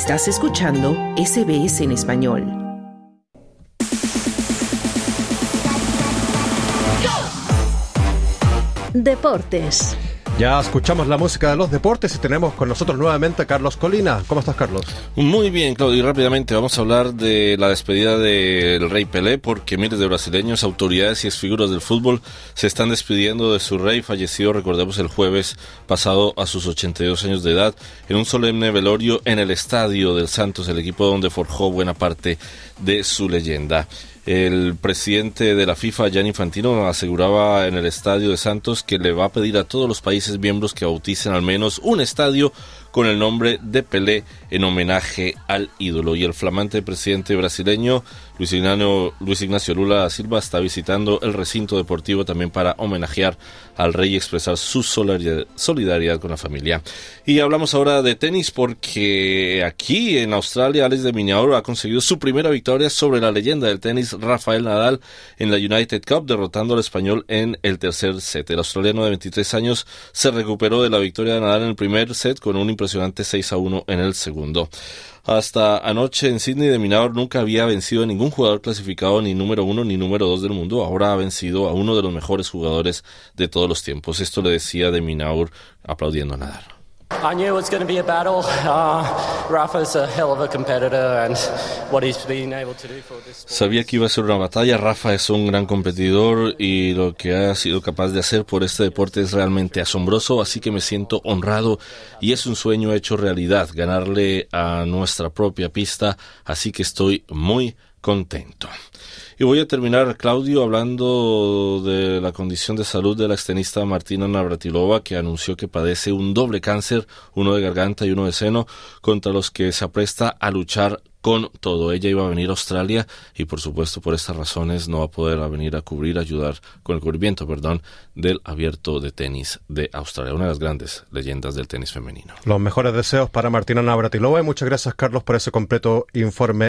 Estás escuchando SBS en español. Deportes. Ya escuchamos la música de los deportes y tenemos con nosotros nuevamente a Carlos Colina. ¿Cómo estás, Carlos? Muy bien, Claudio. Y rápidamente vamos a hablar de la despedida del rey Pelé, porque miles de brasileños, autoridades y exfiguras del fútbol se están despidiendo de su rey fallecido, recordemos, el jueves pasado a sus 82 años de edad, en un solemne velorio en el estadio del Santos, el equipo donde forjó buena parte de su leyenda. El presidente de la FIFA, Gianni Infantino, aseguraba en el estadio de Santos que le va a pedir a todos los países miembros que bauticen al menos un estadio con el nombre de Pelé en homenaje al ídolo. Y el flamante presidente brasileño Luis Ignacio, Luis Ignacio Lula Silva está visitando el recinto deportivo también para homenajear al rey y expresar su solidaridad con la familia. Y hablamos ahora de tenis porque aquí en Australia Alex de Minaur ha conseguido su primera victoria sobre la leyenda del tenis Rafael Nadal en la United Cup derrotando al español en el tercer set. El australiano de 23 años se recuperó de la victoria de Nadal en el primer set con un impresionante 6 a 1 en el segundo. Hasta anoche en Sydney de Minaur nunca había vencido a ningún jugador clasificado ni número uno ni número dos del mundo. Ahora ha vencido a uno de los mejores jugadores de todos los tiempos. Esto le decía de Minaur aplaudiendo a Nadal. I knew it was going to be a battle. Uh, Rafa's a hell of a competitor and what he's been able to do for this Sabía que iba a ser una batalla. Rafa es un gran competidor y lo que ha sido capaz de hacer por este deporte es realmente asombroso, así que me siento honrado y es un sueño hecho realidad ganarle a nuestra propia pista, así que estoy muy contento. Y voy a terminar, Claudio, hablando de la condición de salud de la extenista Martina Navratilova, que anunció que padece un doble cáncer, uno de garganta y uno de seno, contra los que se apresta a luchar con todo. Ella iba a venir a Australia y por supuesto por estas razones no va a poder venir a cubrir, ayudar con el cubrimiento, perdón, del abierto de tenis de Australia, una de las grandes leyendas del tenis femenino. Los mejores deseos para Martina Navratilova y muchas gracias Carlos por ese completo informe.